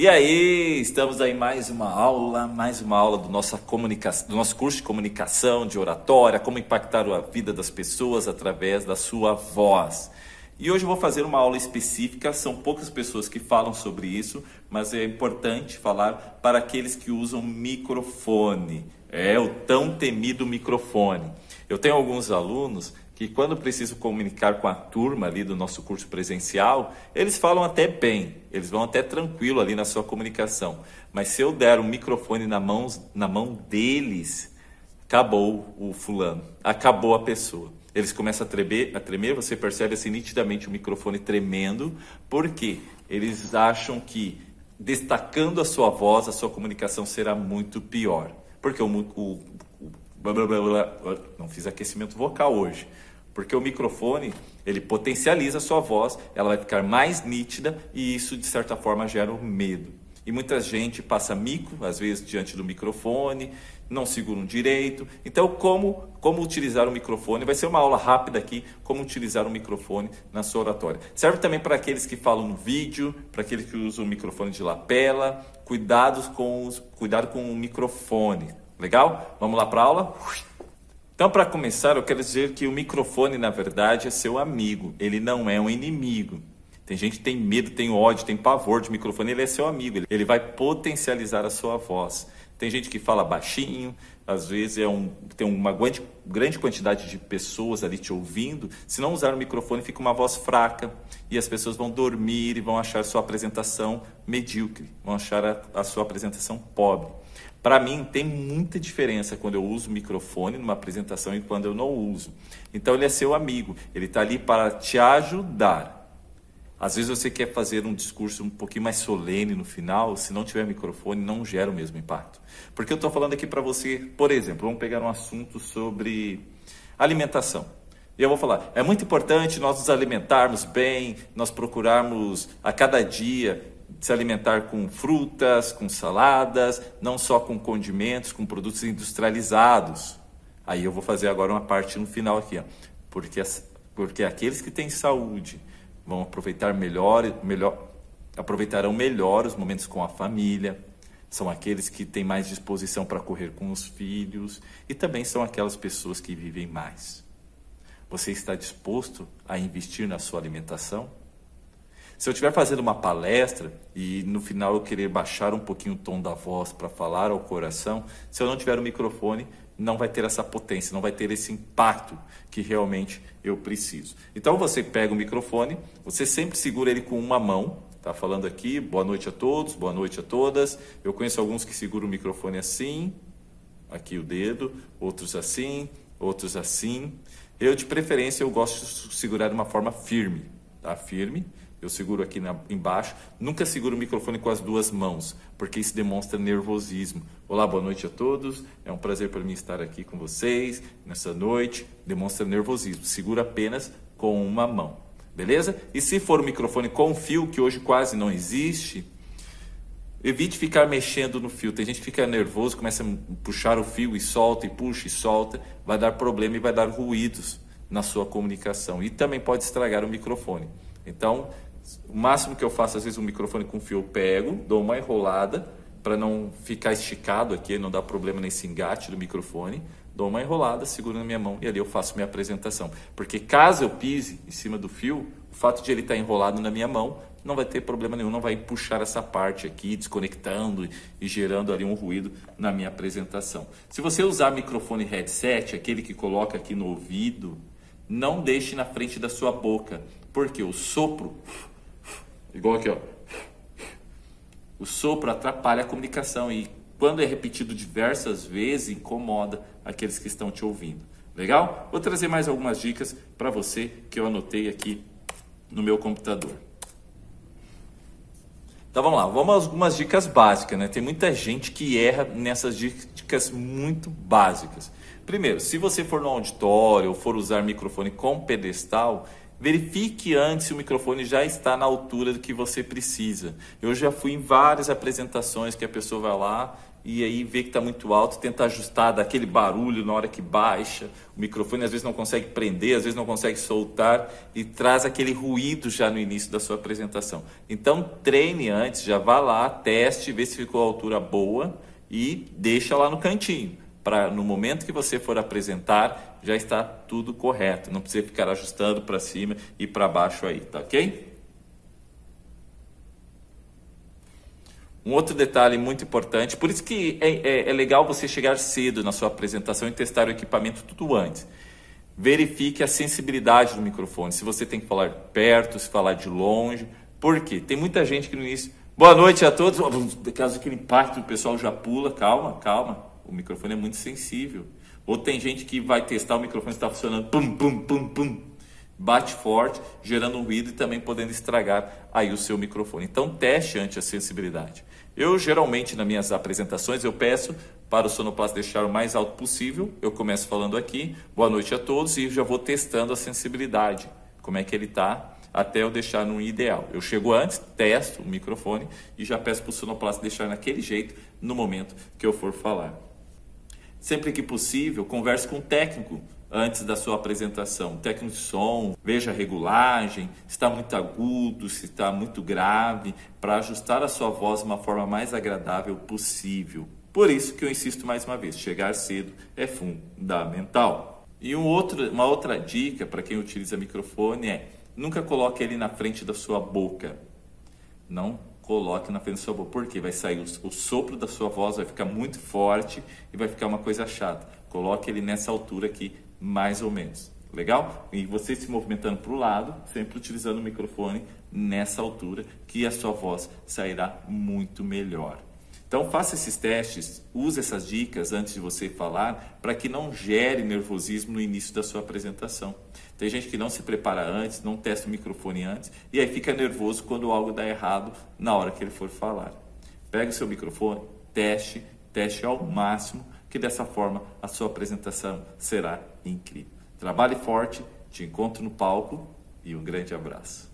E aí, estamos aí mais uma aula, mais uma aula do, do nosso curso de comunicação, de oratória, como impactar a vida das pessoas através da sua voz. E hoje eu vou fazer uma aula específica, são poucas pessoas que falam sobre isso, mas é importante falar para aqueles que usam microfone. É o tão temido microfone. Eu tenho alguns alunos que quando preciso comunicar com a turma ali do nosso curso presencial, eles falam até bem, eles vão até tranquilo ali na sua comunicação. Mas se eu der um microfone na mão, na mão deles, acabou o fulano, acabou a pessoa. Eles começam a tremer, a tremer, você percebe assim nitidamente o microfone tremendo, porque eles acham que destacando a sua voz, a sua comunicação será muito pior. Porque o, o, o blá, blá, blá, não fiz aquecimento vocal hoje. Porque o microfone, ele potencializa a sua voz, ela vai ficar mais nítida e isso, de certa forma, gera um medo. E muita gente passa mico, às vezes, diante do microfone, não seguram direito. Então, como, como utilizar o microfone? Vai ser uma aula rápida aqui, como utilizar o microfone na sua oratória. Serve também para aqueles que falam no vídeo, para aqueles que usam o microfone de lapela. Cuidados com os, cuidado com o microfone. Legal? Vamos lá para a aula? Então, para começar, eu quero dizer que o microfone, na verdade, é seu amigo, ele não é um inimigo. Tem gente que tem medo, tem ódio, tem pavor de microfone, ele é seu amigo, ele vai potencializar a sua voz. Tem gente que fala baixinho, às vezes é um, tem uma grande quantidade de pessoas ali te ouvindo. Se não usar o microfone, fica uma voz fraca e as pessoas vão dormir e vão achar sua apresentação medíocre, vão achar a, a sua apresentação pobre. Para mim, tem muita diferença quando eu uso microfone numa apresentação e quando eu não uso. Então, ele é seu amigo, ele está ali para te ajudar. Às vezes você quer fazer um discurso um pouquinho mais solene no final, se não tiver microfone, não gera o mesmo impacto. Porque eu estou falando aqui para você, por exemplo, vamos pegar um assunto sobre alimentação. E eu vou falar, é muito importante nós nos alimentarmos bem, nós procurarmos a cada dia se alimentar com frutas, com saladas, não só com condimentos, com produtos industrializados. Aí eu vou fazer agora uma parte no final aqui, ó. Porque, porque aqueles que têm saúde vão aproveitar melhor, melhor, aproveitarão melhor os momentos com a família, são aqueles que têm mais disposição para correr com os filhos e também são aquelas pessoas que vivem mais. Você está disposto a investir na sua alimentação? Se eu estiver fazendo uma palestra e no final eu querer baixar um pouquinho o tom da voz para falar ao coração, se eu não tiver o microfone, não vai ter essa potência, não vai ter esse impacto que realmente eu preciso. Então você pega o microfone, você sempre segura ele com uma mão, tá falando aqui, boa noite a todos, boa noite a todas. Eu conheço alguns que seguram o microfone assim, aqui o dedo, outros assim, outros assim. Eu de preferência eu gosto de segurar de uma forma firme, tá? Firme eu seguro aqui na, embaixo. Nunca seguro o microfone com as duas mãos, porque isso demonstra nervosismo. Olá, boa noite a todos. É um prazer para mim estar aqui com vocês nessa noite. Demonstra nervosismo. Segura apenas com uma mão. Beleza? E se for o microfone com fio, que hoje quase não existe, evite ficar mexendo no fio. Tem gente que fica nervoso, começa a puxar o fio e solta, e puxa e solta. Vai dar problema e vai dar ruídos na sua comunicação. E também pode estragar o microfone. Então, o máximo que eu faço, às vezes, um microfone com fio, eu pego, dou uma enrolada para não ficar esticado aqui, não dar problema nesse engate do microfone. Dou uma enrolada, seguro na minha mão e ali eu faço minha apresentação. Porque caso eu pise em cima do fio, o fato de ele estar tá enrolado na minha mão não vai ter problema nenhum, não vai puxar essa parte aqui, desconectando e gerando ali um ruído na minha apresentação. Se você usar microfone headset, aquele que coloca aqui no ouvido, não deixe na frente da sua boca, porque o sopro Igual aqui, ó. O sopro atrapalha a comunicação e quando é repetido diversas vezes incomoda aqueles que estão te ouvindo. Legal? Vou trazer mais algumas dicas para você que eu anotei aqui no meu computador. Então vamos lá, vamos algumas dicas básicas, né? Tem muita gente que erra nessas dicas muito básicas. Primeiro, se você for no auditório ou for usar microfone com pedestal, Verifique antes se o microfone já está na altura do que você precisa. Eu já fui em várias apresentações que a pessoa vai lá e aí vê que está muito alto, tenta ajustar daquele barulho na hora que baixa, o microfone às vezes não consegue prender, às vezes não consegue soltar e traz aquele ruído já no início da sua apresentação. Então treine antes, já vá lá, teste, vê se ficou a altura boa e deixa lá no cantinho, para no momento que você for apresentar já está tudo correto, não precisa ficar ajustando para cima e para baixo aí, tá ok? Um outro detalhe muito importante, por isso que é, é, é, legal você chegar cedo na sua apresentação e testar o equipamento tudo antes. Verifique a sensibilidade do microfone, se você tem que falar perto, se falar de longe. Por quê? Tem muita gente que no início. Boa noite a todos. Caso aquele impacto, o pessoal já pula. Calma, calma. O microfone é muito sensível. Ou tem gente que vai testar o microfone está funcionando, pum, pum, pum, pum bate forte, gerando ruído e também podendo estragar aí o seu microfone. Então teste antes a sensibilidade. Eu geralmente nas minhas apresentações eu peço para o sonoplasta deixar o mais alto possível. Eu começo falando aqui, boa noite a todos e já vou testando a sensibilidade, como é que ele está até eu deixar no ideal. Eu chego antes, testo o microfone e já peço para o sonoplasta deixar naquele jeito no momento que eu for falar. Sempre que possível, converse com o técnico antes da sua apresentação. Técnico de som, veja a regulagem, se está muito agudo, se está muito grave, para ajustar a sua voz de uma forma mais agradável possível. Por isso que eu insisto mais uma vez, chegar cedo é fundamental. E um outro, uma outra dica para quem utiliza microfone é nunca coloque ele na frente da sua boca. Não coloque na frente da sua boca, porque vai sair o, o sopro da sua voz, vai ficar muito forte e vai ficar uma coisa chata. Coloque ele nessa altura aqui, mais ou menos. Legal? E você se movimentando para o lado, sempre utilizando o microfone nessa altura, que a sua voz sairá muito melhor. Então faça esses testes, use essas dicas antes de você falar, para que não gere nervosismo no início da sua apresentação. Tem gente que não se prepara antes, não testa o microfone antes, e aí fica nervoso quando algo dá errado na hora que ele for falar. Pegue o seu microfone, teste, teste ao máximo, que dessa forma a sua apresentação será incrível. Trabalhe forte, te encontro no palco e um grande abraço.